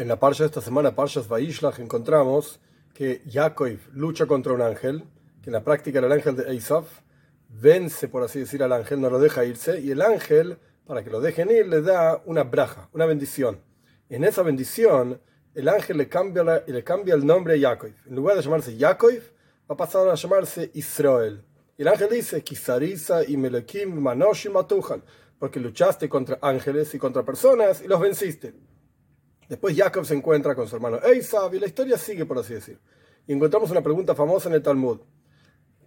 En la parsha de esta semana, Parshas Vaishlach, encontramos que Yaakov lucha contra un ángel, que en la práctica era el ángel de Esav, vence, por así decir, al ángel, no lo deja irse, y el ángel, para que lo dejen ir, le da una braja, una bendición. En esa bendición, el ángel le cambia, le cambia el nombre a Yaakov. En lugar de llamarse Yaakov, va a pasar a llamarse Israel. Y el ángel dice, Kisarisa y Melekim Manoshim Matuhan, porque luchaste contra ángeles y contra personas y los venciste. Después Jacob se encuentra con su hermano Esav y la historia sigue, por así decir. Y encontramos una pregunta famosa en el Talmud.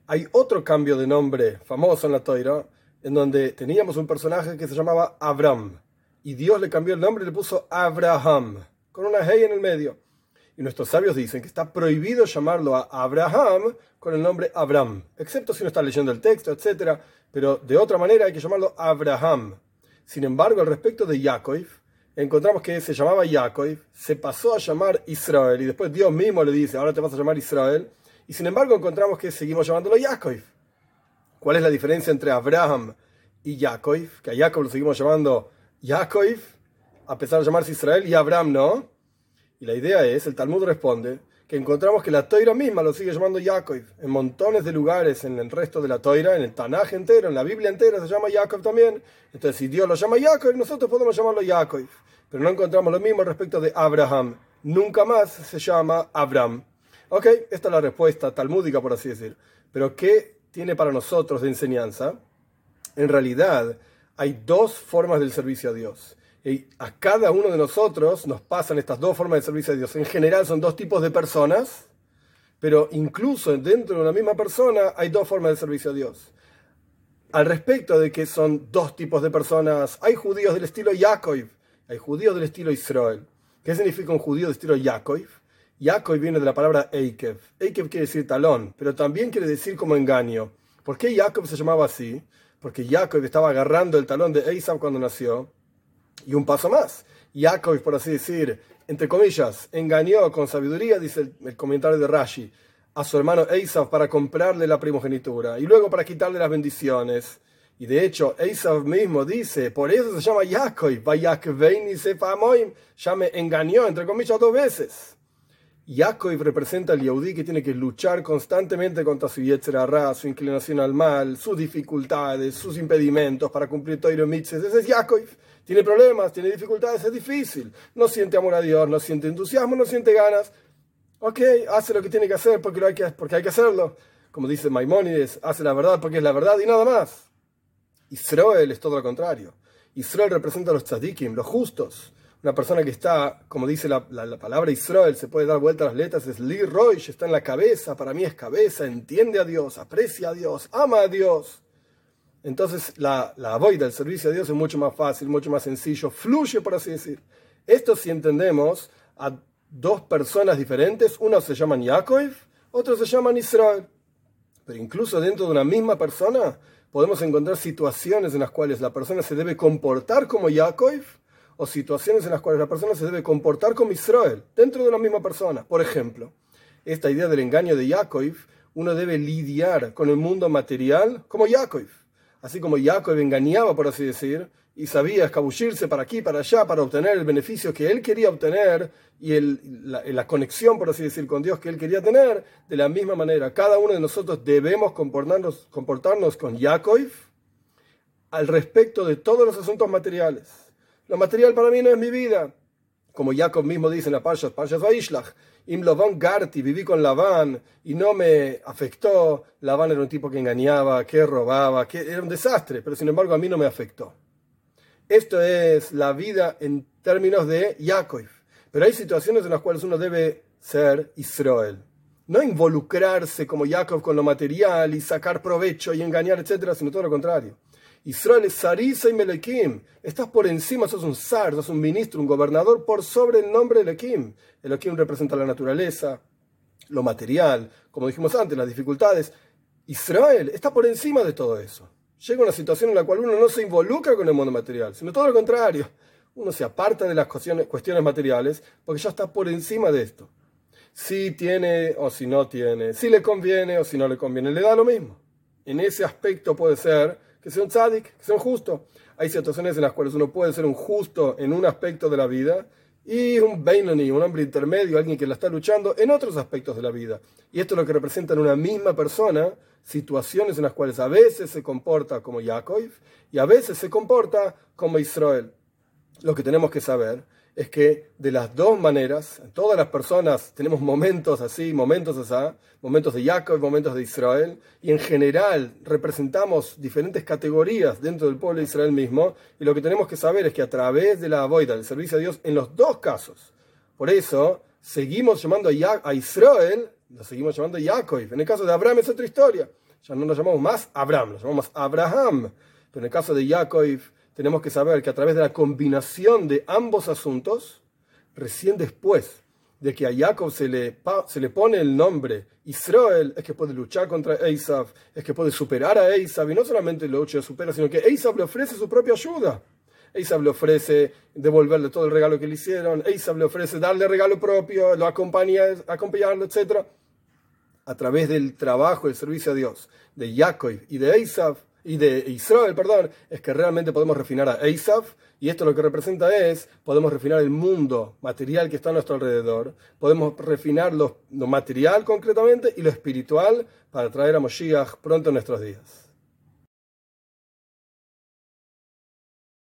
Hay otro cambio de nombre famoso en la Toira, en donde teníamos un personaje que se llamaba Abram. Y Dios le cambió el nombre y le puso Abraham, con una hey en el medio. Y nuestros sabios dicen que está prohibido llamarlo a Abraham con el nombre Abram, excepto si uno está leyendo el texto, etc. Pero de otra manera hay que llamarlo Abraham. Sin embargo, al respecto de Yaakov, encontramos que se llamaba Yaakov, se pasó a llamar Israel y después Dios mismo le dice, ahora te vas a llamar Israel. Y sin embargo encontramos que seguimos llamándolo Yaakov. ¿Cuál es la diferencia entre Abraham y Yaakov? Que a Yaakov lo seguimos llamando Yaakov, a pesar de llamarse Israel, y Abraham no. Y la idea es, el Talmud responde, encontramos que la Toira misma lo sigue llamando Yaakov. En montones de lugares en el resto de la Toira, en el Tanaj entero, en la Biblia entera se llama Yaakov también. Entonces, si Dios lo llama Yaakov, nosotros podemos llamarlo Yaakov. Pero no encontramos lo mismo respecto de Abraham. Nunca más se llama Abraham. Ok, esta es la respuesta talmúdica, por así decir. Pero ¿qué tiene para nosotros de enseñanza? En realidad, hay dos formas del servicio a Dios. A cada uno de nosotros nos pasan estas dos formas de servicio a Dios. En general son dos tipos de personas, pero incluso dentro de una misma persona hay dos formas de servicio a Dios. Al respecto de que son dos tipos de personas, hay judíos del estilo Yaakov, hay judíos del estilo Israel. ¿Qué significa un judío del estilo Yaakov? Yaakov viene de la palabra Eikev. Eikev quiere decir talón, pero también quiere decir como engaño. ¿Por qué Jacob se llamaba así? Porque Jacob estaba agarrando el talón de Esau cuando nació y un paso más. Jacob, por así decir, entre comillas, engañó con sabiduría, dice el, comentario de Rashi, a su hermano Esav para comprarle la primogenitura y luego para quitarle las bendiciones. Y de hecho, Esav mismo dice, por eso se llama Jacob, ya me engañó, entre comillas, dos veces. Yaakov representa al Yehudi que tiene que luchar constantemente contra su Yetzerara, su inclinación al mal, sus dificultades, sus impedimentos para cumplir Toiro Mitzvah. Ese es Yaakov. Tiene problemas, tiene dificultades, es difícil. No siente amor a Dios, no siente entusiasmo, no siente ganas. Ok, hace lo que tiene que hacer porque, lo hay, que, porque hay que hacerlo. Como dice Maimónides, hace la verdad porque es la verdad y nada más. Israel es todo lo contrario. Israel representa a los tzadikim, los justos una persona que está, como dice la, palabra Israel, se puede dar vuelta a las letras, es Li Roish, está en la cabeza, para mí es cabeza, entiende a Dios, aprecia a Dios, ama a Dios. Entonces la, la del servicio a Dios es mucho más fácil, mucho más sencillo, fluye, por así decir. Esto si entendemos a dos personas diferentes, uno se llaman Yaakov, otros se llaman Israel. Pero incluso dentro de una misma persona podemos encontrar situaciones en las cuales la persona se debe comportar como Yaakov o situaciones en las cuales la persona se debe comportar como Israel, dentro de una misma persona. Por ejemplo, esta idea del engaño de Yaakov, uno debe lidiar con el mundo material como Yaakov. Así como Yaakov engañaba, por así decir, y sabía escabullirse para aquí, para allá, para obtener el beneficio que él quería obtener y la, conexión, por así decir, con Dios que él quería tener, de la misma manera, cada uno de nosotros debemos comportarnos, comportarnos con Yaakov al respecto de todos los asuntos materiales lo material para mí no es mi vida. Como Jacob mismo dice en la Pasha, Pasha Vaishlach, Im Lavan Garti, viví con Labán y no me afectó. Labán era un tipo que engañaba, que robaba, que era un desastre, pero sin embargo a mí no me afectó. Esto es la vida en términos de Jacob. Pero hay situaciones en las cuales uno debe ser Israel. No involucrarse como Jacob con lo material y sacar provecho y engañar, etcétera, sino todo lo contrario. Israel es Sarisa y Melekim. Estás por encima, sos un zar, sos un ministro, un gobernador por sobre el nombre de Elohim. Elohim representa la naturaleza, lo material, como dijimos antes, las dificultades. Israel está por encima de todo eso. Llega una situación en la cual uno no se involucra con el mundo material, sino todo lo contrario. Uno se aparta de las cuestiones, cuestiones materiales porque ya está por encima de esto. Si tiene o si no tiene, si le conviene o si no le conviene, le da lo mismo. En ese aspecto puede ser que sea un tzadik, que sea un justo. Hay situaciones en las cuales uno puede ser un justo en un aspecto de la vida y un Beinoni, un hombre intermedio, alguien que la está luchando en otros aspectos de la vida. Y esto es lo que representa en una misma persona situaciones en las cuales a veces se comporta como Yaakov y a veces se comporta como Israel. Lo que tenemos que saber es que de las dos maneras, todas las personas tenemos momentos así, momentos así, momentos de Jacob, momentos de Israel, y en general representamos diferentes categorías dentro del pueblo de Israel mismo, y lo que tenemos que saber es que a través de la boida, del servicio a Dios, en los dos casos, por eso seguimos llamando a, Israel, lo seguimos llamando Jacob. En el caso de Abraham es otra historia, ya no nos llamamos más Abraham, nos llamamos Abraham, pero en el caso de Jacob tenemos que saber que a través de la combinación de ambos asuntos, recién después de que a Jacob se le, se le pone el nombre Israel, es que puede luchar contra Esav, es que puede superar a Esav, y no solamente lo supera, sino que Esav le ofrece su propia ayuda. Esav le ofrece devolverle todo el regalo que le hicieron, Esav le ofrece darle regalo propio, lo acompaña, acompañarlo, etc. A través del trabajo, el servicio a Dios de Jacob y de Esav, y de Israel, perdón, es que realmente podemos refinar a Asaf, y esto lo que representa es, podemos refinar el mundo material que está a nuestro alrededor, podemos refinar lo, lo material concretamente y lo espiritual para traer a Moshiach pronto en nuestros días.